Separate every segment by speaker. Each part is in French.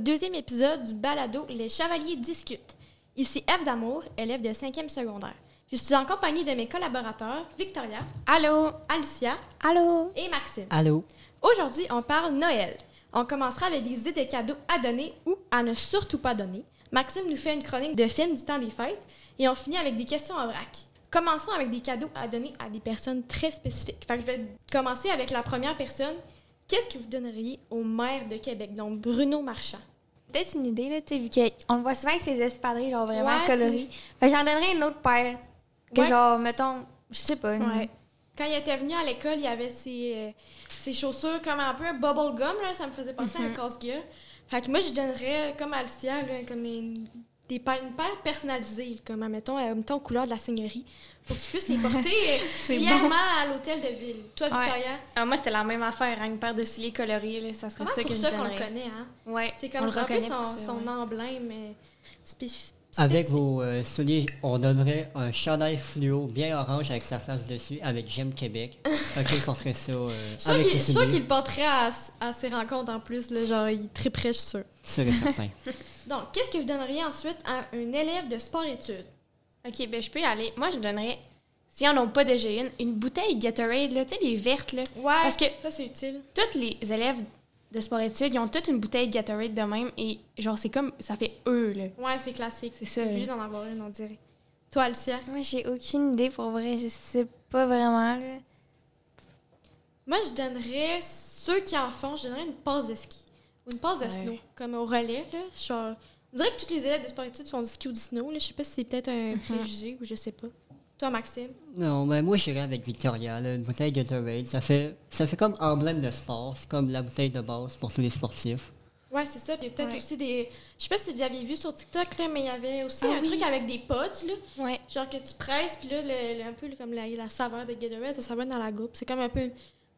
Speaker 1: deuxième épisode du balado Les Chevaliers discutent. Ici Eve d'Amour, élève de 5e secondaire. Je suis en compagnie de mes collaborateurs Victoria,
Speaker 2: Allô?
Speaker 1: Alicia
Speaker 2: Allô?
Speaker 1: et Maxime.
Speaker 3: Allô?
Speaker 1: Aujourd'hui, on parle Noël. On commencera avec des idées de cadeaux à donner ou à ne surtout pas donner. Maxime nous fait une chronique de films du temps des fêtes et on finit avec des questions en vrac. Commençons avec des cadeaux à donner à des personnes très spécifiques. Fait que je vais commencer avec la première personne. Qu'est-ce que vous donneriez au maire de Québec, donc Bruno Marchand?
Speaker 2: Peut-être une idée, là, tu sais, vu qu'on le voit souvent avec ses espadrilles, genre vraiment
Speaker 1: Ouais,
Speaker 2: colorées. Fait j'en donnerais une autre paire. Que
Speaker 1: Ouais.
Speaker 2: genre, mettons, je sais pas. une-
Speaker 1: Ouais. Quand il était venu à l'école, il y avait ses, euh, ses chaussures comme un peu un bubble gum, là, ça me faisait penser à un
Speaker 2: Mhm.
Speaker 1: casse-gueule. Fait que moi, je donnerais, comme Alicia, là, comme une, des paire personnalisée, comme, mettons, euh, mettons, couleur de la seigneurie, pour qu'ils puissent les porter euh, fièrement à l'hôtel de ville. Toi,
Speaker 4: Ouais.
Speaker 1: Victoria,
Speaker 4: Ah, moi, c'était la même affaire, hein, une paire de souliers colorés, là, ça serait
Speaker 1: c'est
Speaker 4: ça que je
Speaker 1: ça qu'on le connaît, hein?
Speaker 4: Ouais,
Speaker 1: C'est
Speaker 4: on
Speaker 1: comme
Speaker 4: le
Speaker 1: ça, un peu
Speaker 4: reconnaît
Speaker 1: son,
Speaker 4: pour ça,
Speaker 1: son
Speaker 4: ouais.
Speaker 1: emblème euh, spéf-
Speaker 3: Avec
Speaker 1: spécifique.
Speaker 3: vos euh, souliers, on donnerait un chandail fluo bien orange avec sa face dessus, avec J'aime Québec. ok, qu'on ferait ça euh, avec
Speaker 1: qu'il- je
Speaker 3: ses
Speaker 1: suis sûre qu'il le porterait à, à ses rencontres en plus, là, genre, il triperait, je suis sûre.
Speaker 3: Sûr et certain.
Speaker 1: Donc, qu'est-ce que vous donneriez ensuite à un élève de sport-études?
Speaker 4: Ok, ben je peux y aller. Moi, je donnerais, s'ils en ont pas déjà une, une bouteille Gatorade, là, tu sais, les vertes, là.
Speaker 1: Ouais,
Speaker 4: Parce que-
Speaker 1: ça, c'est utile.
Speaker 4: Tous les élèves de sport-études, ils ont toutes une bouteille Gatorade de même et genre, c'est comme, ça fait eux, là.
Speaker 1: Ouais, c'est classique.
Speaker 4: C'est ça.
Speaker 1: obligé d'en avoir une, on dirait. Toi, Alicia?
Speaker 2: Moi, j'ai aucune idée pour vrai. Je sais pas vraiment, là.
Speaker 1: Moi, je donnerais, ceux qui en font, je donnerais une passe de ski. Ou une passe de
Speaker 4: Ouais.
Speaker 1: snow, comme au relais, là. Genre, on dirait que tous les élèves de sport-études font du ski ou du snow, là. Je sais pas si c'est peut-être un préjugé ou je sais pas. Toi, Maxime?
Speaker 3: non, mais moi j'irais avec Victoria, là, une bouteille Gatorade. Ça fait, ça fait comme emblème de sport, c'est comme la bouteille de base pour tous les sportifs.
Speaker 1: Ouais, c'est ça. Puis il y a peut-être
Speaker 4: Ouais.
Speaker 1: aussi des. Je sais pas si vous aviez vu sur TikTok, là, mais il y avait aussi
Speaker 4: Ah
Speaker 1: un
Speaker 4: oui.
Speaker 1: truc avec des potes, là.
Speaker 4: Ouais.
Speaker 1: Genre que tu presses, puis là, le, le- un peu comme la, la saveur de Gatorade, ça saveur dans la goutte. C'est comme un peu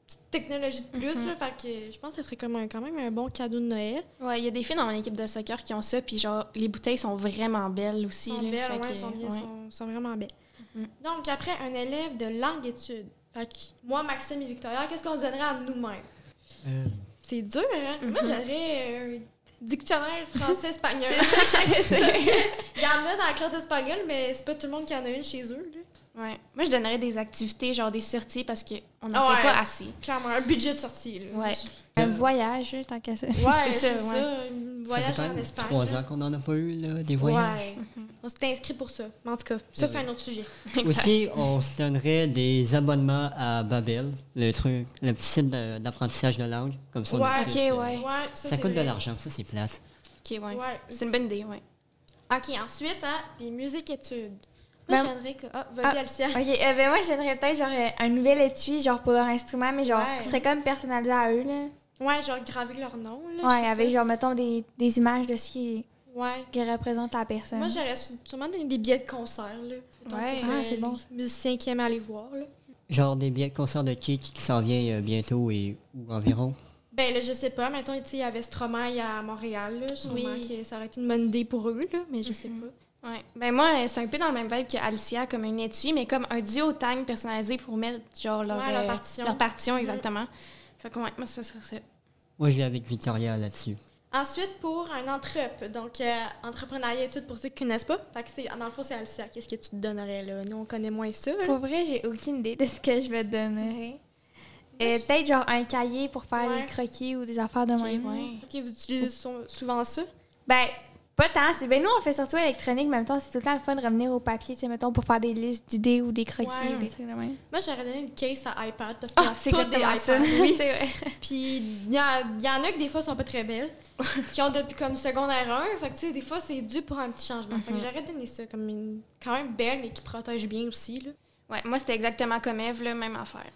Speaker 1: petite technologie de plus,
Speaker 4: Mhm.
Speaker 1: là. Fait que je pense que ça serait comme un- quand même un bon cadeau de Noël.
Speaker 4: Ouais, il y a des filles dans mon équipe de soccer qui ont ça, puis genre, les bouteilles sont vraiment belles aussi,
Speaker 1: sont
Speaker 4: là.
Speaker 1: belles, ouais,
Speaker 4: que,
Speaker 1: sont, bien,
Speaker 4: ouais.
Speaker 1: sont, sont vraiment belles.
Speaker 4: Mhm.
Speaker 1: Donc, après, un élève de langue études. Fait que moi, Maxime et Victoria, qu'est-ce qu'on se donnerait à nous-mêmes?
Speaker 3: Euh,
Speaker 1: C'est dur, hein?
Speaker 4: Mhm.
Speaker 1: Moi, j'aurais un dictionnaire français-espagnol. Il y en a dans la classe d'espagnol, mais c'est pas tout le monde qui en a une chez eux, là.
Speaker 4: Ouais. Moi, je donnerais des activités, genre des sorties, parce qu'on n'en
Speaker 1: Ah ouais.
Speaker 4: fait pas assez.
Speaker 1: Clairement, un budget de sortie, là.
Speaker 4: Ouais.
Speaker 2: Un
Speaker 3: Euh,
Speaker 2: voyage, là, tant qu'à ça.
Speaker 1: Ouais,
Speaker 4: C'est ça,
Speaker 1: ça.
Speaker 4: ouais.
Speaker 1: Un
Speaker 3: ça
Speaker 1: voyage
Speaker 3: fait quand
Speaker 1: en Espagne.
Speaker 3: trois ans qu'on en a pas eu, là, des voyages.
Speaker 1: Ouais.
Speaker 4: Mhm.
Speaker 1: On s'était inscrit pour ça. Mais en tout cas, ça, c'est un autre sujet.
Speaker 3: Aussi, on se donnerait des abonnements à Babel, le truc, le petit site d'apprentissage de langue. Comme ça,
Speaker 1: Ouais,
Speaker 4: ok,
Speaker 3: euh,
Speaker 4: ouais.
Speaker 1: Ouais, ça,
Speaker 3: Ça coûte de l'argent, ça c'est place.
Speaker 4: Ok, ouais.
Speaker 1: Ouais.
Speaker 4: C'est une bonne idée, ouais.
Speaker 1: OK, ensuite, hein, des musiques-études. Moi,
Speaker 2: Ben-
Speaker 1: je donnerais que... Ah, vas-y,
Speaker 2: Ah,
Speaker 1: Alicia.
Speaker 2: Ok, euh, ben moi, je donnerais peut-être genre euh, un nouvel étui, genre pour leur instrument, mais genre,
Speaker 1: Ouais.
Speaker 2: qui serait comme personnalisé à eux, là.
Speaker 1: Ouais, genre graver leur nom, là.
Speaker 2: Ouais,
Speaker 1: sais
Speaker 2: avec
Speaker 1: pas.
Speaker 2: genre, mettons, des, des images de ce qui,
Speaker 1: Ouais.
Speaker 2: qui représente la personne.
Speaker 1: Moi, j'aurais sûrement donné des billets de concert, là. Mettons,
Speaker 4: Ouais.
Speaker 1: pour,
Speaker 2: Ah,
Speaker 1: euh,
Speaker 2: c'est bon,
Speaker 1: les musiciens qui aiment aller voir, là.
Speaker 3: Genre des billets de concert de qui qui s'en vient euh, bientôt et ou environ?
Speaker 1: Ben là, je sais pas. Mettons, tu sais, il y avait Stromae à Montréal, là. Sûrement
Speaker 4: Oui.
Speaker 1: que ça aurait été une bonne idée pour eux, là. Mais je sais
Speaker 4: Mhm.
Speaker 1: pas.
Speaker 4: Ouais. Ben moi, euh, c'est un peu dans le même vibe que Alicia, comme un étui, mais comme un duo tang personnalisé pour mettre genre leur,
Speaker 1: Ouais, leur
Speaker 4: euh,
Speaker 1: partition.
Speaker 4: leur partition, exactement. Fait que ouais, moi, ça serait ça.
Speaker 3: Moi j'ai avec Victoria là-dessus.
Speaker 1: Ensuite, pour un entrep, donc euh, entrepreneuriat études pour ceux qui ne connaissent pas. Fait que c'est, dans le fond, c'est Alicia. Qu'est-ce que tu te donnerais, là? Nous, on connaît moins ça. là.
Speaker 2: Pour vrai, j'ai aucune idée de ce que je me donnerais. Euh, peut-être genre un cahier pour faire
Speaker 1: Ouais.
Speaker 2: des croquis ou des affaires de même.
Speaker 4: ouais.
Speaker 1: Ok, vous utilisez sou- souvent ça?
Speaker 2: Ben, pas tant. C'est, ben, nous, on le fait surtout électronique, mais en même temps, c'est tout le temps le fun de revenir au papier, tu sais, mettons, pour faire des listes d'idées ou des croquis
Speaker 1: Ouais.
Speaker 2: ou des trucs de même.
Speaker 1: Moi, j'aurais donné une case à iPad parce que
Speaker 2: Ah, c'est exactement ça.
Speaker 1: Oui.
Speaker 2: c'est vrai.
Speaker 1: Puis il y, y en a que des fois sont pas très belles, qui ont depuis comme secondaire 1. Fait que tu sais, des fois, c'est dû pour un petit changement. Fait que
Speaker 4: Mhm.
Speaker 1: j'aurais donné ça comme une quand même belle, mais qui protège bien aussi. Là.
Speaker 4: Ouais, moi, c'était exactement comme Eve, là, même affaire.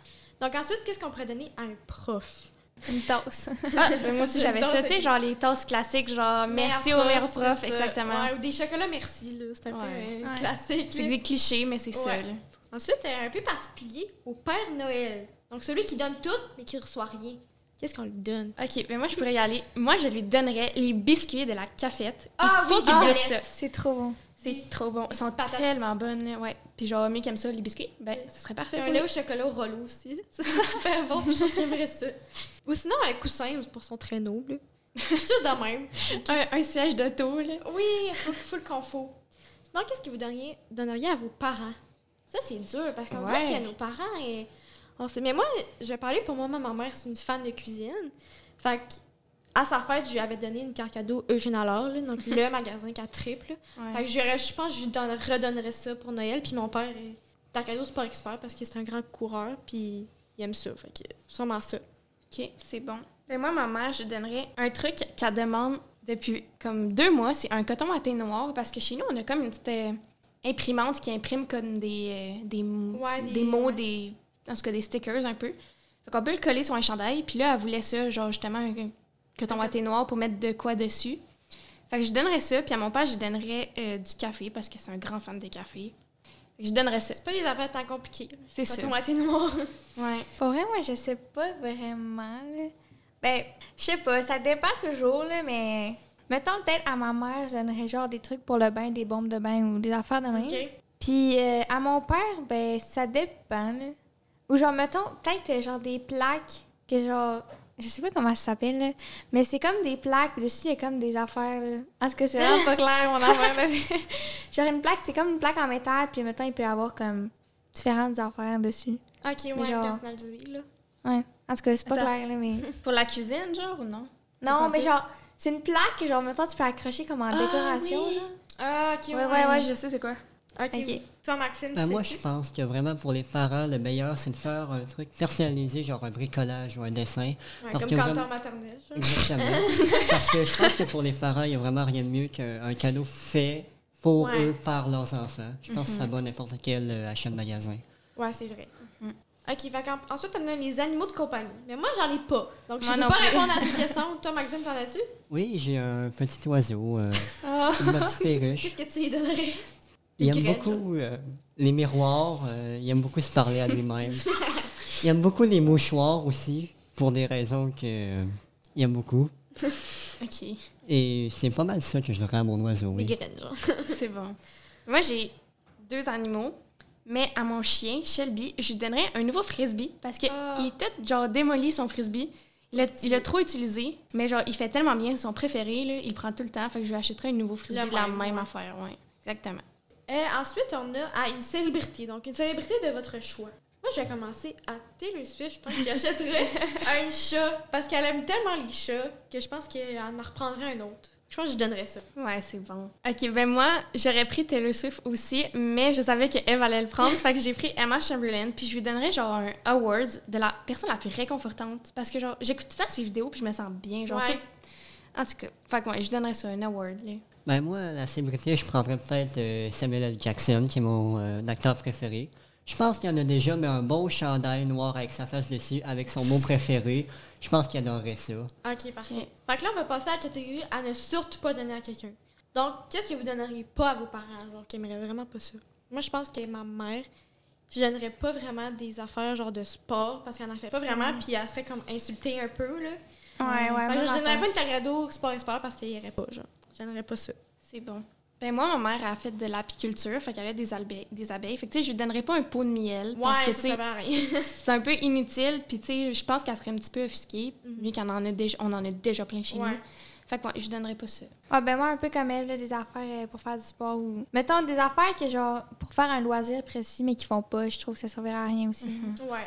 Speaker 1: Donc ensuite, qu'est-ce qu'on pourrait donner à un prof?
Speaker 2: Une tasse.
Speaker 4: Ah, ben, moi aussi, j'avais ça, tu sais, genre les tasses classiques, genre merci au
Speaker 1: Meilleur
Speaker 4: prof, exactement.
Speaker 1: Ouais, ou des chocolats merci, là. C'est un peu euh,
Speaker 2: Ouais.
Speaker 1: classique.
Speaker 4: C'est des clichés, mais c'est ça, là.
Speaker 1: Ensuite, euh, un peu particulier, au Père Noël. Donc celui qui donne tout, mais qui reçoit rien. Qu'est-ce qu'on lui donne?
Speaker 4: OK, mais moi, je pourrais y aller. Moi, je lui donnerais les biscuits de la cafette.
Speaker 1: Ah
Speaker 4: Il faut
Speaker 1: oui,
Speaker 4: qu'il goûte ça.
Speaker 2: C'est trop bon.
Speaker 4: C'est trop bon. Ils sont tellement bonnes, là, ouais. Puis genre, mieux comme ça, les biscuits, ben, ce serait parfait
Speaker 1: Un lait au chocolat au Rollo aussi. là. Ça, C'est super bon. Aimerait ça. Ou sinon, un coussin pour son traîneau. Là. Juste de même.
Speaker 4: Un, un siège d'auto.
Speaker 1: Oui, full, full confort. Sinon, qu'est-ce que vous donneriez, donneriez à vos parents? Ça, c'est dur parce qu'on
Speaker 4: Ouais.
Speaker 1: dirait que nos parents. et- on sait, mais moi, je vais parler pour moi. Ma mère, c'est une fan de cuisine. Fait que, à sa fête, je lui avais donné une carte cadeau Eugène Allard, là, donc le magasin qui a triple. Fait que je pense que je lui donne- redonnerais ça pour Noël. Puis mon père, est carte cadeau sport expert parce qu'il est un grand coureur. Puis il aime ça. Fait que, sûrement ça.
Speaker 4: OK, c'est bon. Ben moi, ma mère, je donnerais un truc qu'elle demande depuis comme deux mois. C'est un coton à thé noir parce que chez nous, on a comme une petite euh, imprimante qui imprime comme des, euh, des, m-
Speaker 1: Ouais,
Speaker 4: des,
Speaker 1: des-
Speaker 4: mots,
Speaker 1: ouais.
Speaker 4: des, en tout cas des stickers un peu. Fait qu'on peut le coller sur un chandail. Puis là, elle voulait ça, genre justement un, un coton à thé noir pour mettre de quoi dessus. Fait que je donnerais ça. Puis à mon père, je donnerais euh, du café parce que c'est un grand fan de café. Je donnerais ça.
Speaker 1: C'est pas des affaires tant compliquées.
Speaker 4: C'est
Speaker 1: Pas
Speaker 4: ça.
Speaker 1: tomate noir.
Speaker 4: Ouais.
Speaker 2: Pour vrai, moi, je sais pas vraiment. Là. Ben, je sais pas, ça dépend toujours, là, mais. Mettons, peut-être à ma mère, je donnerais genre des trucs pour le bain, des bombes de bain ou des affaires de même.
Speaker 1: OK.
Speaker 2: Puis euh, à mon père, ben, ça dépend, là. Ou genre, mettons, peut-être euh, genre des plaques que genre. Je sais pas comment ça s'appelle, là. Mais c'est comme des plaques, dessus, il y a comme des affaires, là. En tout cas, c'est vraiment pas clair, mon affaire, genre, une plaque, c'est comme une plaque en métal, puis mettons, il peut y avoir comme différentes affaires dessus.
Speaker 1: OK, ouais,
Speaker 2: genre-
Speaker 1: personnalisé, là.
Speaker 2: Ouais. En tout cas, c'est pas
Speaker 4: Attends.
Speaker 2: clair, là, mais.
Speaker 4: Pour la cuisine, genre, ou non?
Speaker 2: Non, mais genre, c'est une plaque que, genre, mettons, tu peux accrocher comme en décoration,
Speaker 4: oui.
Speaker 2: genre.
Speaker 1: Ah, OK,
Speaker 4: Ouais, ouais, ouais, je sais c'est quoi.
Speaker 1: OK.
Speaker 2: Ok.
Speaker 1: Toi, Maxime,
Speaker 3: Ben,
Speaker 1: tu
Speaker 3: moi, je pense que vraiment pour les parents, le meilleur, c'est de faire un truc personnalisé, genre un bricolage ou un dessin.
Speaker 1: Ouais,
Speaker 3: parce
Speaker 1: comme
Speaker 3: que
Speaker 1: quand
Speaker 3: vraiment-
Speaker 1: t'es en maternelle.
Speaker 3: Exactement. Parce que je pense que pour les parents, il n'y a vraiment rien de mieux qu'un cadeau fait pour
Speaker 1: Ouais.
Speaker 3: eux par leurs enfants. Je pense que ça va n'importe quel euh, achat de magasin.
Speaker 1: Ouais, c'est vrai.
Speaker 4: Mhm.
Speaker 1: OK, ensuite, on a les animaux de compagnie. Mais moi, j'en ai pas. Donc, je ne peux pas
Speaker 4: plus.
Speaker 1: répondre à cette question. Toi, Maxime, t'en as-tu?
Speaker 3: Oui, j'ai un petit oiseau, euh,
Speaker 1: Ah.
Speaker 3: une petite perruche.
Speaker 1: Qu'est-ce que tu lui donnerais?
Speaker 3: Il aime beaucoup euh, les miroirs, euh, il aime beaucoup se parler à lui-même. il aime beaucoup les mouchoirs aussi, pour des raisons que euh, il aime beaucoup.
Speaker 4: OK.
Speaker 3: Et c'est pas mal ça que je donnerais à mon oiseau,
Speaker 1: Des
Speaker 3: oui.
Speaker 1: graines, genre.
Speaker 4: C'est bon. Moi, j'ai deux animaux, mais à mon chien, Shelby, je lui donnerais un nouveau frisbee parce qu'il
Speaker 1: Ah.
Speaker 4: est tout, genre, démoli son frisbee. Il l'a il l'a trop utilisé, mais genre, il fait tellement bien, c'est son préféré, là, il prend tout le temps, fait que je lui achèterais un nouveau frisbee de la
Speaker 1: même,
Speaker 4: même
Speaker 1: ouais.
Speaker 4: affaire, ouais. Exactement.
Speaker 1: Euh, ensuite, on a ah, une célébrité. Donc, une célébrité de votre choix. Moi, je vais commencer à Taylor Swift. Je pense que j'achèterais un chat parce qu'elle aime tellement les chats que je pense qu'elle en reprendrait un autre. Je pense que je donnerais ça.
Speaker 4: Ouais, c'est bon. OK, ben moi, j'aurais pris Taylor Swift aussi, mais je savais que Eve allait le prendre, fait que j'ai pris Emma Chamberlain, puis je lui donnerais genre un awards de la personne la plus réconfortante parce que genre j'écoute tout le temps ses vidéos puis je me sens bien, genre
Speaker 1: Ouais.
Speaker 4: tout- En tout cas, fait que ouais, je lui donnerais ça un award.
Speaker 3: Ben moi, la célébrité, je prendrais peut-être euh, Samuel L. Jackson, qui est mon euh, acteur préféré. Je pense qu'il y en a déjà, mais un beau chandail noir avec sa face dessus, avec son mot préféré. Je pense qu'il adorerait ça.
Speaker 1: OK, parfait.
Speaker 4: Ok.
Speaker 1: Fait que là, on va passer à la catégorie à ne surtout pas donner à quelqu'un. Donc, qu'est-ce que vous donneriez pas à vos parents, genre, qui aimeraient vraiment pas ça? Moi, je pense que ma mère, je donnerais pas vraiment des affaires, genre, de sport, parce qu'elle en fait pas vraiment, puis elle serait comme insultée un peu, là.
Speaker 2: Ouais, ouais,
Speaker 1: Fait que
Speaker 2: même
Speaker 1: je donnerais pas une carte cadeau sport expert parce qu'elle irait pas, genre. Je donnerais pas ça.
Speaker 4: C'est bon. Ben moi, ma mère a fait de l'apiculture, fait qu'elle a des, abeilles- des abeilles. Fait que tu sais, je lui donnerais pas un pot de miel parce que
Speaker 1: Ouais, ça à rien.
Speaker 4: c'est un peu inutile, puis tu sais, je pense qu'elle serait un petit peu offusquée,
Speaker 1: Mhm.
Speaker 4: vu qu'on en a déjà, on en a déjà plein chez
Speaker 1: Ouais.
Speaker 4: nous. Fait que ouais, je lui donnerais pas ça.
Speaker 2: Ah, ben moi, un peu comme elle, là, des affaires euh, pour faire du sport ou. Mettons des affaires que, genre, pour faire un loisir précis, mais qui font pas, je trouve que ça servirait à rien aussi.
Speaker 1: Ouais.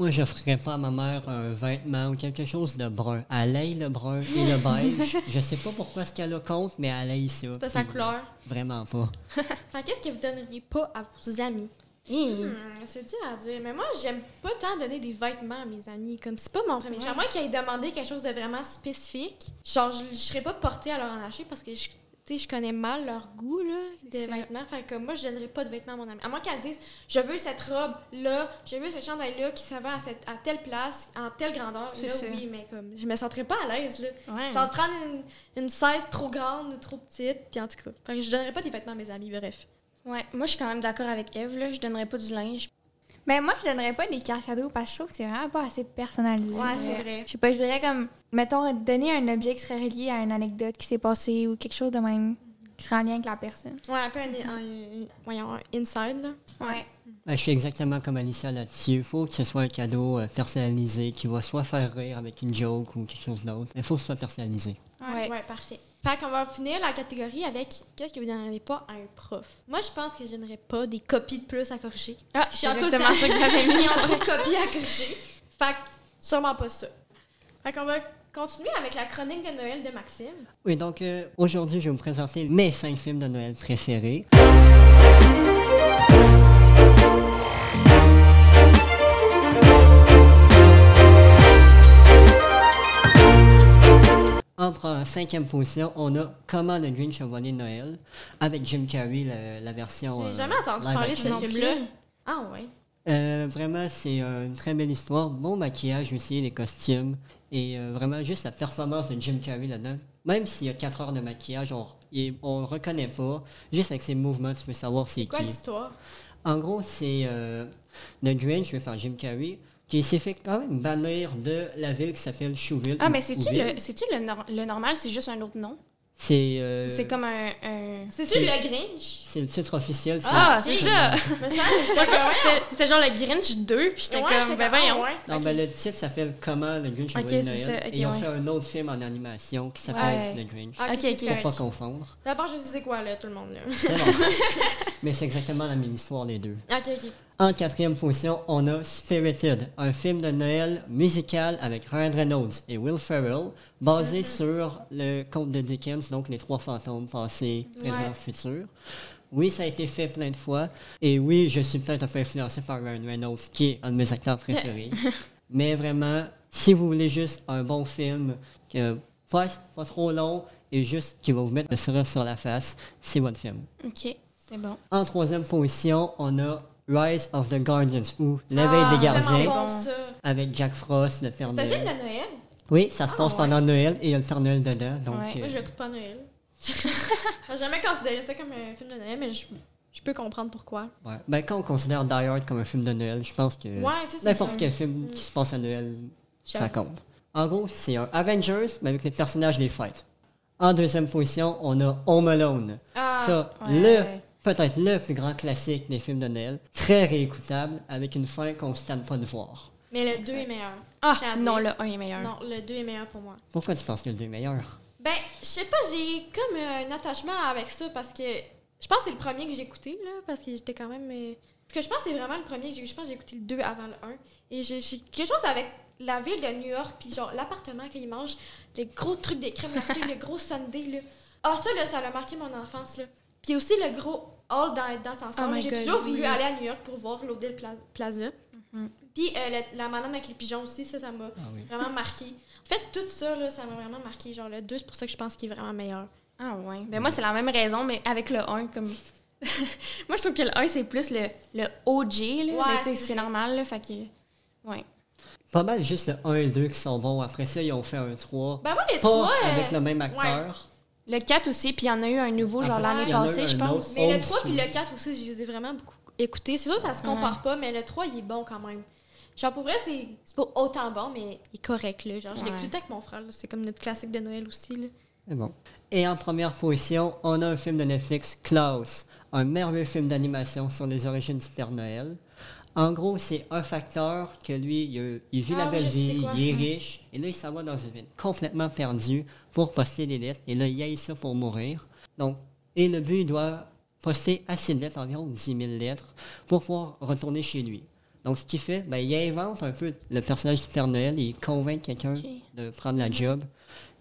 Speaker 3: Moi, je ferais pas à ma mère un vêtement ou quelque chose de brun. Elle aille le brun et le beige. je sais pas pourquoi ce qu'elle a contre, mais elle aille ça.
Speaker 1: C'est pas sa couleur.
Speaker 3: Vraiment pas.
Speaker 1: Fait qu'est-ce que vous donneriez pas à vos amis? Hmm, c'est dur à dire, mais moi, j'aime pas tant donner des vêtements à mes amis. Comme c'est pas mon premier
Speaker 4: Ouais.
Speaker 1: choix. Moi qui aille demander quelque chose de vraiment spécifique, genre, je, je serais pas portée à leur en acheter parce que je. Sais, je connais mal leur goût là,
Speaker 4: ça.
Speaker 1: vêtements. Fait que moi, je donnerais pas de vêtements à mon ami. À moins qu'elle dise Je veux cette robe-là, je veux ce chandail-là qui va à, cette, à telle place, en telle grandeur. Là,
Speaker 4: ça.
Speaker 1: oui, mais comme je me sentirais pas à l'aise. là.
Speaker 4: Ouais.
Speaker 1: Genre, de prendre une, une 16 trop grande ou trop petite, puis en tout cas. Fait que je donnerais pas des vêtements à mes amis, bref.
Speaker 4: Ouais, moi je suis quand même d'accord avec Eve, là. Je donnerais pas du linge.
Speaker 2: Mais moi, je donnerais pas des cartes cadeaux parce que je trouve que c'est vraiment pas assez personnalisé.
Speaker 1: Ouais, c'est vrai.
Speaker 2: Je sais pas, je voudrais comme, mettons, donner un objet qui serait relié à une anecdote qui s'est passée ou quelque chose de même. qui sera en lien avec la personne.
Speaker 1: Ouais, un peu un, un- un- voyons, un inside, là.
Speaker 2: Ouais.
Speaker 3: Ben, je suis exactement comme Alicia là-dessus. Il faut que ce soit un cadeau euh, personnalisé qui va soit faire rire avec une joke ou quelque chose d'autre. Il faut que ce soit personnalisé.
Speaker 1: Ouais, ouais, parfait. Fait qu'on va finir la catégorie avec qu'est-ce que vous donneriez pas à un prof? Moi, je pense que je donnerais pas des copies de plus à corriger.
Speaker 4: Ah,
Speaker 1: Je suis en tout le
Speaker 4: exactement
Speaker 1: temps
Speaker 4: ça que j'avais mis.
Speaker 1: mis entre copies à corriger. Fait que sûrement pas ça. Fait qu'on va continuer avec la chronique de Noël de Maxime.
Speaker 3: Oui, donc euh, aujourd'hui, je vais vous présenter mes cinq films de Noël préférés. En cinquième position, on a Comment le Grinch a volé Noël avec Jim Carrey, la, la version.
Speaker 1: J'ai
Speaker 3: euh,
Speaker 1: jamais entendu parler de ce film-là. Ah ouais.
Speaker 3: Euh, vraiment, c'est euh, une très belle histoire. Bon maquillage aussi, les costumes. Et euh, vraiment, juste la performance de Jim Carrey là-dedans. Même s'il y a 4 heures de maquillage, on le reconnaît pas. Juste avec ses mouvements, tu peux savoir c'est
Speaker 1: C'est quoi
Speaker 3: qui.
Speaker 1: l'histoire?
Speaker 3: En gros, c'est euh, le Grinch, je vais faire Jim Carrey, qui s'est fait quand même bannir de la ville qui s'appelle Chouville.
Speaker 4: Ah, mais c'est-tu le, c'est-tu le, nor- le normal, c'est juste un autre nom?
Speaker 3: C'est euh,
Speaker 4: c'est comme un. un-
Speaker 1: C'est-tu
Speaker 3: c'est-
Speaker 1: le Grinch?
Speaker 3: c'est le titre officiel. c'est-
Speaker 4: Ah, c'est ça! C'était- C'était genre le Grinch 2, puis j'étais
Speaker 1: ouais,
Speaker 4: comme, ben voyons.
Speaker 1: ouais.
Speaker 3: Non,
Speaker 1: Ok.
Speaker 3: ben, le titre s'appelle Comment le Grinch a
Speaker 4: Ok,
Speaker 3: volé
Speaker 4: c'est
Speaker 3: Noël.
Speaker 4: ça,
Speaker 3: et ils ont
Speaker 4: ouais.
Speaker 3: fait un autre film en animation qui s'appelle
Speaker 4: Ouais.
Speaker 3: Le Grinch.
Speaker 1: Ah,
Speaker 4: Ok, ok.
Speaker 3: Pour pas confondre.
Speaker 1: D'abord, je sais c'est quoi, là, tout le monde, là.
Speaker 3: C'est bon. Mais c'est exactement la même histoire, les deux. En quatrième position, on a Spirited, un film de Noël musical avec Ryan Reynolds et Will Ferrell, basé sur le conte de Dickens, donc les trois fantômes passés, présents,
Speaker 1: Ouais.
Speaker 3: futurs. Oui, ça a été fait plein de fois. Et oui, je suis peut-être un peu influencé par Ryan Reynolds, qui est un de mes acteurs préférés. Mais vraiment, si vous voulez juste un bon film, pas, pas trop long, et juste qui va vous mettre le sourire sur la face, c'est votre film.
Speaker 4: Ok, c'est bon.
Speaker 3: En troisième position, on a Rise of the Guardians ou L'éveil
Speaker 1: Ah,
Speaker 3: des
Speaker 1: vraiment
Speaker 3: gardiens
Speaker 1: bon,
Speaker 4: bon.
Speaker 1: ça.
Speaker 3: avec Jack Frost, le Père
Speaker 1: C'est un film
Speaker 3: Noël.
Speaker 1: de Noël?
Speaker 3: Oui, ça se
Speaker 1: Ah,
Speaker 3: passe
Speaker 1: ouais.
Speaker 3: pendant Noël et il y a le Père Noël dedans. Donc,
Speaker 4: Ouais.
Speaker 3: euh,
Speaker 1: Moi, je l'écoute pas Noël. J'ai jamais considéré ça comme un film de Noël, mais je, je peux comprendre pourquoi.
Speaker 3: ouais. Ben, quand on considère Die Hard comme un film de Noël, je pense que n'importe quel film qui se passe à Noël, ça compte. En gros, c'est un Avengers, mais avec les personnages des fêtes. En deuxième position, on a Home Alone.
Speaker 1: Ah,
Speaker 3: Ça, le, peut-être le plus grand classique des films de Noël. Très réécoutable, avec une fin qu'on ne se pas de voir.
Speaker 1: mais le 2 est meilleur.
Speaker 4: Ah, non, le 1 est meilleur.
Speaker 1: Non, le 2 est meilleur pour moi.
Speaker 3: Pourquoi tu penses que le 2 est meilleur?
Speaker 1: Ben, je sais pas, j'ai comme euh, un attachement avec ça parce que je pense que c'est le premier que j'ai écouté, là, parce que j'étais quand même. euh, Parce que je pense que c'est vraiment le premier que j'ai Je pense que j'ai écouté le 2 avant le 1. Et j'ai quelque chose avec la ville de New York, puis genre l'appartement qu'ils mangent, les gros trucs de crème glacée, le gros sundae, là. Ah, ça, là, ça a marqué mon enfance, là. Puis aussi le gros hall dans, dans ensemble.
Speaker 4: Oh
Speaker 1: j'ai toujours
Speaker 4: oui.
Speaker 1: voulu aller à New York pour voir l'Odell Pla- Plaza.
Speaker 4: Mhm.
Speaker 1: Puis euh, le- la madame avec les pigeons aussi, ça, ça m'a
Speaker 3: Ah oui.
Speaker 1: vraiment marqué. En fait, tout ça, là, ça m'a vraiment marqué. Genre, le 2, c'est pour ça que je pense qu'il est vraiment meilleur.
Speaker 4: Ah ouais. Ben moi, c'est la même raison, mais avec le 1, comme... moi, je trouve que le 1, c'est plus le, le OG, là.
Speaker 1: Ouais,
Speaker 4: mais tu sais,
Speaker 1: c'est
Speaker 4: normal, là, fait que... Ouais.
Speaker 3: Pas mal juste le 1 et le 2 qui sont bons. Après ça, ils ont fait un 3.
Speaker 1: Ben, moi, les
Speaker 3: pas
Speaker 1: trois. euh,
Speaker 3: avec le même acteur.
Speaker 4: Le 4 aussi, puis il y en a eu un nouveau, genre
Speaker 3: Après
Speaker 1: ça,
Speaker 4: l'année passée, je pense.
Speaker 1: Mais le
Speaker 3: Old
Speaker 1: 3 puis le 4 aussi, je les ai vraiment beaucoup écoutés. C'est sûr que ça se compare pas, mais le 3, il est bon quand même. Genre, pour vrai, c'est c'est pas autant bon, mais il est correct, là. Genre, je
Speaker 4: Ouais.
Speaker 1: l'écoute tout le temps avec mon frère, là. C'est comme notre classique de Noël aussi, là.
Speaker 3: C'est bon. Et en première position, on a un film de Netflix, Klaus, un merveilleux film d'animation sur les origines du Père Noël. En gros, c'est un facteur que lui, il, a- il vit
Speaker 1: Ah
Speaker 3: la belle vie, il est riche, et là, il s'en va dans une ville complètement perdue pour poster des lettres, et là, il aille ça pour mourir. Donc, et le but, il doit poster assez de lettres, environ 10 000 lettres, pour pouvoir retourner chez lui. Donc, ce qu'il fait, ben, il invente un peu le personnage du Père Noël, il convainc quelqu'un de prendre la job.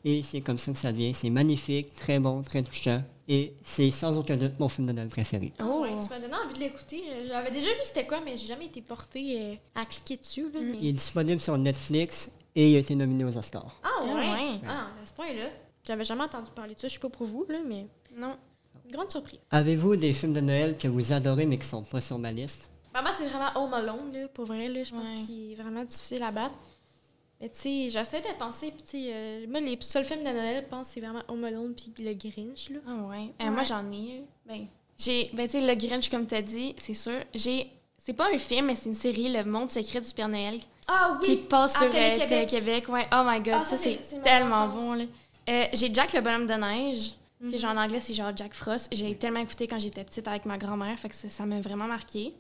Speaker 3: Et c'est comme ça que ça devient. C'est magnifique, très bon, très touchant. Et c'est sans aucun doute mon film de Noël préféré.
Speaker 4: Oh.
Speaker 1: Ouais, tu m'as donné envie de l'écouter. Je- J'avais déjà vu c'était quoi, mais j'ai jamais été portée euh, à cliquer dessus, là. mais-
Speaker 3: Il est disponible sur Netflix et il a été nominé aux Oscars.
Speaker 1: Ah,
Speaker 4: Ah,
Speaker 1: ouais?
Speaker 4: ouais.
Speaker 1: Ah, à ce point-là. J'avais jamais entendu parler de ça. Je sais pas pour vous, là, mais
Speaker 4: Non.
Speaker 1: une grande surprise.
Speaker 3: Avez-vous des films de Noël que vous adorez mais qui sont pas sur ma liste?
Speaker 1: Moi, c'est vraiment Home Alone, là, pour vrai, là. Je pense
Speaker 4: Ouais.
Speaker 1: qu'il est vraiment difficile à battre. Mais tu sais, j'essaie de penser, tu sais, euh, moi, les seuls films de Noël, je pense, c'est vraiment Home Alone puis le Grinch, là.
Speaker 4: Ah ouais. Euh, moi, j'en ai. Ben, j'ai. Ben, tu sais, le Grinch, comme tu as dit, c'est sûr. J'ai. C'est pas un film, mais c'est une série, Le Monde secret du Père Noël,
Speaker 1: Ah
Speaker 4: qui passe
Speaker 1: à
Speaker 4: sur euh,
Speaker 1: Télé-Québec.
Speaker 4: Télé-Québec. Ouais. Oh my god,
Speaker 1: Ah,
Speaker 4: ça,
Speaker 1: c'est-
Speaker 4: tellement bon. là. Euh, j'ai Jack le bonhomme de neige. Que genre en anglais, c'est genre Jack Frost. J'ai tellement écouté quand j'étais petite avec ma grand-mère, fait que ça ça m'a vraiment marqué.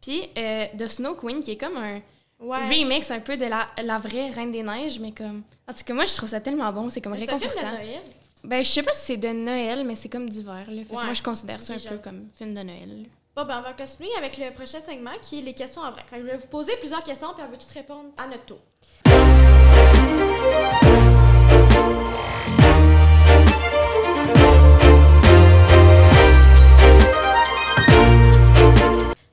Speaker 4: Puis euh, The Snow Queen, qui est comme un
Speaker 1: Ouais.
Speaker 4: remix un peu de la, la vraie Reine des Neiges, mais comme. En tout cas, moi, je trouve ça tellement bon, c'est comme
Speaker 1: Mais C'est un film de
Speaker 4: réconfortant.
Speaker 1: Noël.
Speaker 4: Ben, je sais pas si c'est de Noël, mais c'est comme d'hiver,
Speaker 1: Ouais.
Speaker 4: moi, je considère ça un peu comme film de Noël.
Speaker 1: Bon, ben, on va continuer avec le prochain segment qui est les questions en vrac. Fait que je vais vous poser plusieurs questions puis on va toutes répondre à notre tour.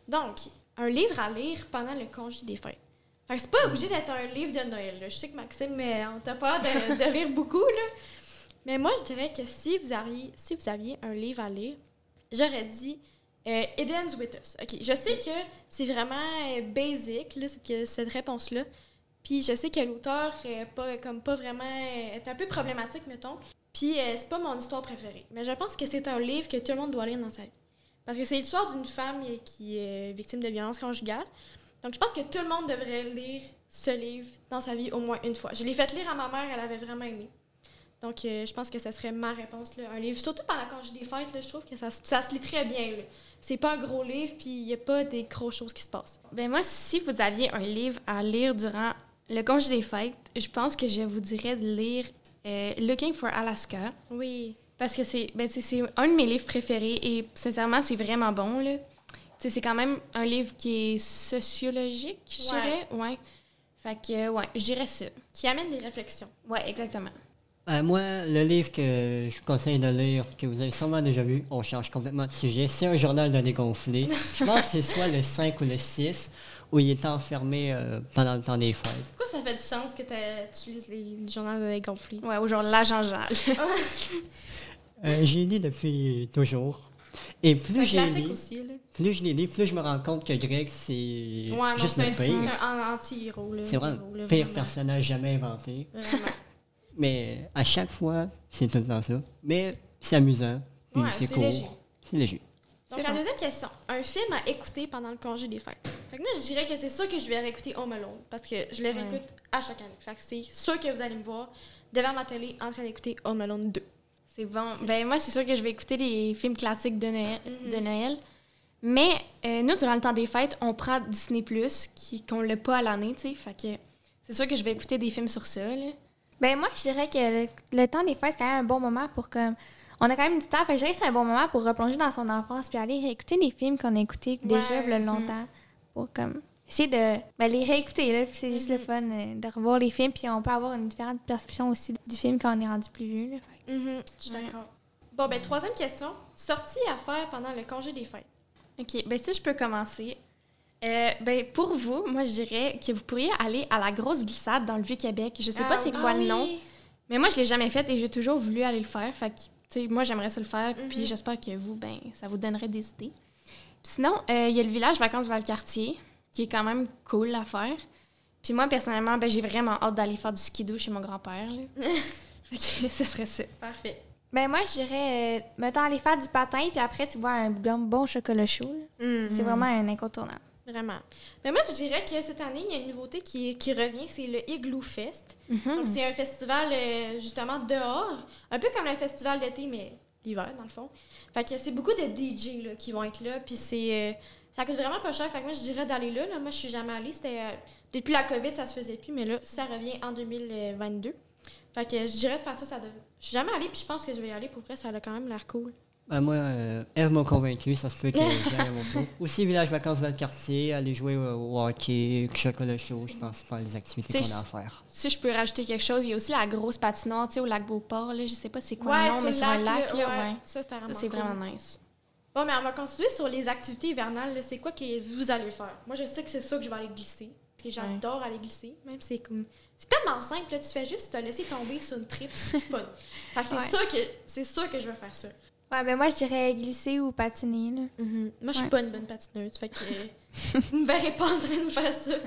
Speaker 1: Donc, un livre à lire pendant le congé des fêtes. Fait que c'est pas obligé d'être un livre de Noël. Je sais que Maxime, mais on t'a peur de, lire beaucoup, là. Mais moi, je dirais que si vous aviez, si vous aviez un livre à lire, j'aurais dit euh, Eden's with Us. Je sais que c'est vraiment euh, basic, cette, cette réponse-là. Puis je sais que l'auteur est pas, comme pas vraiment... euh, est un peu problématique, mettons. Puis euh, c'est pas mon histoire préférée. Mais je pense que c'est un livre que tout le monde doit lire dans sa vie. Parce que c'est l'histoire d'une femme euh, qui est victime de violence conjugale. Donc je pense que tout le monde devrait lire ce livre dans sa vie au moins une fois. Je l'ai fait lire à ma mère, elle avait vraiment aimé. Donc, euh, je pense que ça serait ma réponse, là, un livre. Surtout pendant le congé des fêtes, là, je trouve que ça, se- ça se lit très bien. C'est pas un gros livre, puis il n'y a pas des grosses choses qui se passent.
Speaker 4: Ben, moi, si vous aviez un livre à lire durant le congé des fêtes, je pense que je vous dirais de lire euh, Looking for Alaska.
Speaker 1: Oui.
Speaker 4: Parce que c'est ben, un de mes livres préférés et sincèrement, c'est vraiment bon. Là. C'est quand même un livre qui est sociologique, je dirais. Ouais. Fait que, ouais, je dirais ça.
Speaker 1: Qui amène des réflexions.
Speaker 4: Ouais, exactement.
Speaker 3: Euh, moi, le livre que je vous conseille de lire, que vous avez sûrement déjà vu, on change complètement de sujet, c'est un journal de dégonflé. je pense que c'est soit le 5 ou le 6, où il est enfermé euh, pendant le temps des fêtes.
Speaker 1: Pourquoi ça fait du sens que tu lises les, journaux de conflits?
Speaker 4: Ouais, aujourd'hui, l'agent Jal.
Speaker 3: Euh, j'ai lu depuis toujours. Et plus j'ai lu, plus je les lis, plus je me rends compte que Greg, c'est
Speaker 1: Ouais,
Speaker 3: juste le
Speaker 1: un,
Speaker 3: pire.
Speaker 1: c'est un anti-héros, là.
Speaker 3: C'est vraiment le pire
Speaker 1: vraiment.
Speaker 3: personnage jamais inventé.
Speaker 1: Vraiment.
Speaker 3: Mais à chaque fois, c'est tout le temps ça. Mais c'est amusant. puis
Speaker 1: Ouais,
Speaker 3: c'est court. C'est léger.
Speaker 1: Donc, la deuxième question. Un film à écouter pendant le congé des fêtes. Fait que moi, je dirais que c'est sûr que je vais réécouter Home Alone. Parce que je le
Speaker 4: Ouais.
Speaker 1: réécoute à chaque année. Fait que c'est sûr que vous allez me voir devant ma télé en train d'écouter Home Alone 2.
Speaker 4: C'est bon. Ben moi, c'est sûr que je vais écouter les films classiques de Noël.
Speaker 1: Mhm.
Speaker 4: De Noël. Mais euh, nous, durant le temps des fêtes, on prend Disney+, qui qu'on l'a pas à l'année, tu sais. Fait que c'est sûr que je vais écouter des films sur ça, là.
Speaker 2: Ben moi, je dirais que le, le temps des fêtes, c'est quand même un bon moment pour comme... On a quand même du temps, fait je dirais que c'est un bon moment pour replonger dans son enfance puis aller réécouter les films qu'on a écoutés déjà
Speaker 1: Ouais.
Speaker 2: a longtemps. Pour comme essayer de ben, les réécouter, là, c'est juste le fun euh, de revoir les films, puis on peut avoir une différente perception aussi du film quand on est rendu plus vieux. Là, fait que-
Speaker 1: Je suis
Speaker 4: Ouais.
Speaker 1: d'accord. Bon, ben, troisième question. Sortie à faire pendant le congé des fêtes.
Speaker 4: OK, ben si je peux commencer. Euh, ben pour vous, moi je dirais que vous pourriez aller à la grosse glissade dans le Vieux-Québec. Je sais pas
Speaker 1: Ah
Speaker 4: c'est quoi le nom, mais moi je l'ai jamais fait et j'ai toujours voulu aller le faire. Fait que, tu sais, moi j'aimerais ça le faire,
Speaker 1: Mhm.
Speaker 4: puis j'espère que vous, ben ça vous donnerait des idées. Sinon, euh, il y a le village vacances Valcartier, qui est quand même cool à faire. Puis moi personnellement, ben j'ai vraiment hâte d'aller faire du skido chez mon grand-père. là. fait que ce serait ça.
Speaker 1: Parfait.
Speaker 2: Ben moi, je dirais, euh, mettons, aller faire du patin, puis après, tu vois un bon, bon chocolat chaud. là. C'est vraiment un incontournable.
Speaker 1: Vraiment. Mais moi, je dirais que cette année, il y a une nouveauté qui, qui revient, c'est le Igloo Fest.
Speaker 4: Mhm.
Speaker 1: Donc, c'est un festival, euh, justement, dehors, un peu comme le festival d'été, mais l'hiver, dans le fond. Fait que c'est beaucoup de DJ là, qui vont être là, puis c'est... euh, ça coûte vraiment pas cher, fait que moi, je dirais d'aller là, là. Moi, je suis jamais allée, c'était... euh, depuis la COVID, ça se faisait plus, mais là, ça revient en 2022. Fait que je dirais de faire ça, ça. Je suis jamais allée, puis je pense que je vais y aller, pour vrai, ça a quand même l'air cool.
Speaker 3: Ben, moi, euh, Eve m'a convaincu, ça se peut que j'y aille à mon tour. Aussi, village vacances quartier, aller jouer au, au hockey, chocolat chaud, je pense, faire les activités qu'on a à faire.
Speaker 4: Si je peux rajouter quelque chose, il y a aussi la grosse patinoire, tu sais, au lac Beauport, là, je sais pas c'est quoi
Speaker 1: Ouais,
Speaker 4: le nom, mais sur un lac, là, ouais.
Speaker 1: Ça, vraiment
Speaker 4: c'est
Speaker 1: cool.
Speaker 4: vraiment nice.
Speaker 1: Bon, mais on va continuer sur les activités hivernales. C'est quoi que vous allez faire? Moi, je sais que c'est ça que je vais aller glisser. Parce que j'adore aller glisser. Même si c'est comme. C'est tellement simple, là. Tu fais juste te laisser tomber sur une trip. C'est fun. Fait que c'est
Speaker 2: Ouais.
Speaker 1: sûr que c'est sûr que je vais faire ça.
Speaker 2: Ouais, ben moi, je dirais glisser ou patiner. Là.
Speaker 1: Moi, je suis
Speaker 2: Ouais.
Speaker 1: pas une bonne patineuse. Fait que. euh, vous me verrez pas en train de faire ça.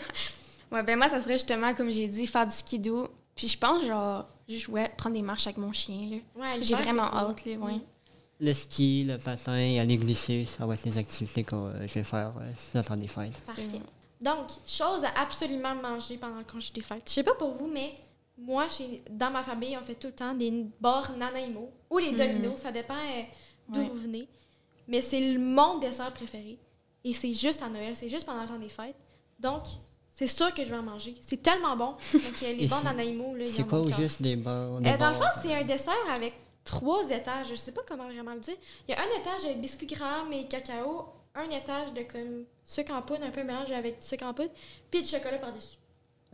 Speaker 4: Ouais, ben moi, ça serait justement, comme j'ai dit, faire du skido. Puis je pense, genre, juste, ouais, prendre des marches avec mon chien, là.
Speaker 1: Ouais,
Speaker 4: J'ai vraiment
Speaker 1: cool.
Speaker 4: hâte, là, ouais.
Speaker 1: Mm.
Speaker 3: Le ski, le patin et aller glisser, ça va être les activités que euh, je vais faire euh, si j'attends des fêtes.
Speaker 1: Parfait. Donc, chose à absolument manger pendant le congé des fêtes. Je sais pas pour vous, mais moi, dans ma famille, on fait tout le temps des bars Nanaimo ou les
Speaker 4: Mhm.
Speaker 1: dominos. Ça dépend euh, d'où
Speaker 4: Ouais.
Speaker 1: vous venez. Mais c'est le- mon dessert préféré. Et c'est juste à Noël, c'est juste pendant le temps des fêtes. Donc, c'est sûr que je vais en manger. C'est tellement bon. Donc, euh, les
Speaker 3: c'est-
Speaker 1: Nanaimo, là,
Speaker 3: C'est quoi
Speaker 1: cœur.
Speaker 3: juste des bars? des
Speaker 1: Euh, dans le fond, c'est un dessert avec trois étages. Je sais pas comment vraiment le dire. Il y a un étage de biscuits Graham et cacao, un étage de comme sucre en poudre, un peu mélangé avec du sucre en poudre, puis du chocolat par-dessus.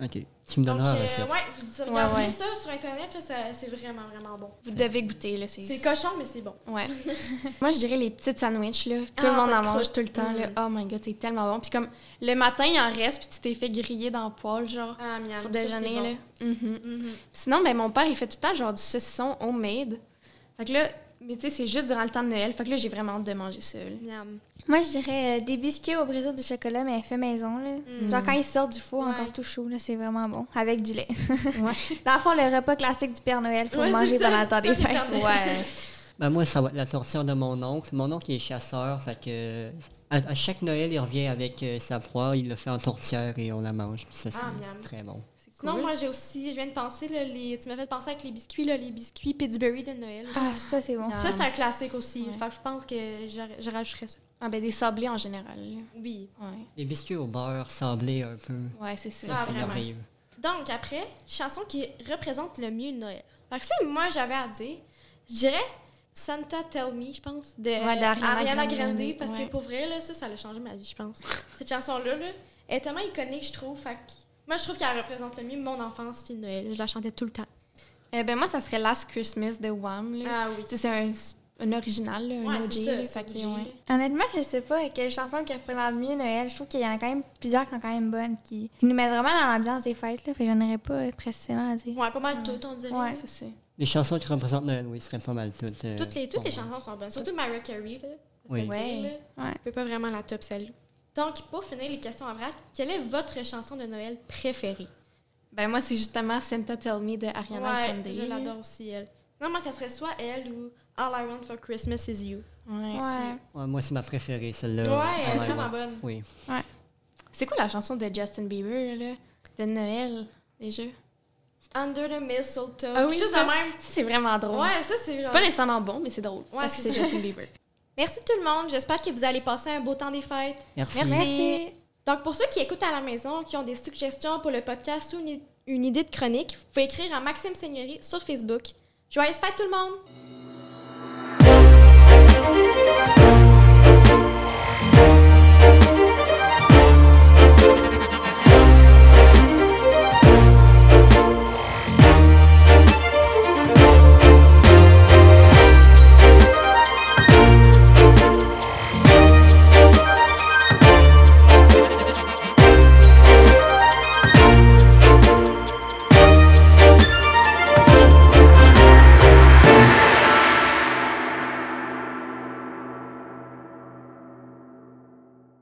Speaker 3: Ok. Tu me
Speaker 1: Donc,
Speaker 3: donneras la
Speaker 1: euh,
Speaker 3: recette.
Speaker 1: ouais, vous dites- regardez
Speaker 4: ouais.
Speaker 1: ça sur Internet, là, ça- c'est vraiment, vraiment bon.
Speaker 4: Vous devez goûter, là. C'est
Speaker 1: C'est cochon, mais c'est bon.
Speaker 4: Ouais. Moi, je dirais les petites sandwichs, là. Tout
Speaker 1: Ah,
Speaker 4: le monde
Speaker 1: pas
Speaker 4: en mange
Speaker 1: croûte.
Speaker 4: tout le temps, là.
Speaker 1: Mm.
Speaker 4: Oh my god, c'est tellement bon. Puis comme, le matin, il en reste, puis tu t'es fait griller dans le poêle, genre,
Speaker 1: Ah, miam,
Speaker 4: pour
Speaker 1: ça,
Speaker 4: déjeuner, là.
Speaker 1: bon.
Speaker 4: Mhm.
Speaker 1: Mhm.
Speaker 4: Sinon, ben, mon père, il fait tout le temps, genre, du saucisson homemade. Fait que là, mais tu sais, c'est juste durant le temps de Noël. Fait que là, j'ai vraiment hâte de manger ça.
Speaker 2: Moi, je dirais euh, des biscuits au brésil de chocolat, mais fait maison. Là.
Speaker 1: Mm.
Speaker 2: Genre quand ils sortent du four,
Speaker 1: Ouais.
Speaker 2: encore tout chaud, là, c'est vraiment bon. Avec du lait.
Speaker 4: Ouais.
Speaker 2: Dans le fond, le repas classique du Père Noël, faut
Speaker 1: Ouais,
Speaker 2: le manger
Speaker 1: ça.
Speaker 2: pendant le temps des fêtes.
Speaker 4: Ouais.
Speaker 3: Ben, moi, ça va être la torture de mon oncle. Mon oncle il est chasseur, fait que à, à chaque Noël, il revient avec euh, sa proie, il le fait en tourtière et on la mange. Puis ça, c'est
Speaker 1: Ah, miam.
Speaker 3: très bon.
Speaker 1: Sinon,
Speaker 4: cool.
Speaker 1: moi, j'ai aussi, je viens de penser, là, les, tu m'as fait penser avec les biscuits, là, les biscuits Pittsburgh de Noël. aussi.
Speaker 2: Ah, ça, c'est bon.
Speaker 1: Ça, c'est un classique aussi.
Speaker 4: Ouais.
Speaker 1: Fait que je pense que je, je rajouterais ça.
Speaker 4: Ah, ben, des sablés en général, là.
Speaker 1: Oui.
Speaker 4: Ouais.
Speaker 3: Les biscuits au beurre sablés un peu.
Speaker 4: Ouais, c'est ça.
Speaker 3: Ça,
Speaker 1: Ah,
Speaker 3: c'est
Speaker 1: vraiment.
Speaker 3: merveilleux.
Speaker 1: Donc, après, chanson qui représente le mieux Noël. Fait que si moi, j'avais à dire, je dirais Santa Tell Me, je pense, de
Speaker 4: Ouais, d'Ariana
Speaker 1: Ariana
Speaker 4: Grande,
Speaker 1: Grande, parce
Speaker 4: ouais.
Speaker 1: que pour vrai, là, ça, ça a changé ma vie, je pense. Cette chanson-là, là, elle est tellement iconique, je trouve. Fait que moi, je trouve qu'elle représente le mieux mon enfance puis Noël. Je la chantais tout le temps.
Speaker 4: Eh ben, moi, ça serait Last Christmas de Wham, là.
Speaker 1: Ah oui.
Speaker 4: C'est un, un original, là, un
Speaker 1: Ouais,
Speaker 4: OG,
Speaker 1: ça,
Speaker 4: que,
Speaker 1: OG,
Speaker 4: ouais.
Speaker 1: là.
Speaker 2: Honnêtement, je sais pas quelle chanson qui représente mieux Noël. Je trouve qu'il y en a quand même plusieurs qui sont quand même bonnes, qui, qui nous mettent vraiment dans l'ambiance des fêtes. Là, fait que j'en aurais pas précisément à dire.
Speaker 1: Ouais, pas mal toutes, on dirait.
Speaker 2: Ouais.
Speaker 4: C'est ça.
Speaker 3: Les chansons qui représentent Noël, oui, seraient pas mal toutes. euh,
Speaker 1: Toutes les, toutes les chansons sont bonnes. Surtout Mariah Carey, là.
Speaker 3: Oui.
Speaker 1: Dire,
Speaker 4: Ouais.
Speaker 1: là.
Speaker 2: Ouais.
Speaker 1: Peux pas vraiment la top celle Donc, pour finir les questions en vrac, quelle est votre chanson de Noël préférée?
Speaker 4: Ben, moi, c'est justement Santa Tell Me de Ariana
Speaker 1: ouais,
Speaker 4: Grande.
Speaker 1: je l'adore aussi, elle. Non, moi, ça serait soit elle ou All I Want for Christmas is You.
Speaker 4: Ouais.
Speaker 2: Ouais.
Speaker 3: Ouais, moi, c'est ma préférée, celle-là.
Speaker 1: ouais, elle est
Speaker 3: All I
Speaker 1: vraiment
Speaker 3: Want.
Speaker 1: bonne.
Speaker 3: Oui.
Speaker 4: C'est quoi la chanson de Justin Bieber, là? De Noël, déjà?
Speaker 1: Under the Mistletoe.
Speaker 4: Ah oui,
Speaker 1: chose
Speaker 4: ça.
Speaker 1: même.
Speaker 4: Ça, c'est vraiment drôle.
Speaker 1: Ouais, ça, c'est
Speaker 4: C'est
Speaker 1: genre-
Speaker 4: pas nécessairement bon, mais c'est drôle.
Speaker 1: Ouais,
Speaker 4: parce que
Speaker 1: c'est
Speaker 4: c'est. Justin Bieber.
Speaker 1: Merci tout le monde. J'espère que vous allez passer un beau temps des fêtes.
Speaker 3: Merci.
Speaker 2: Merci.
Speaker 1: Donc, pour ceux qui écoutent à la maison, qui ont des suggestions pour le podcast ou une, une idée de chronique, vous pouvez écrire à Maxime Seigneurie sur Facebook. Joyeuses fêtes tout le monde!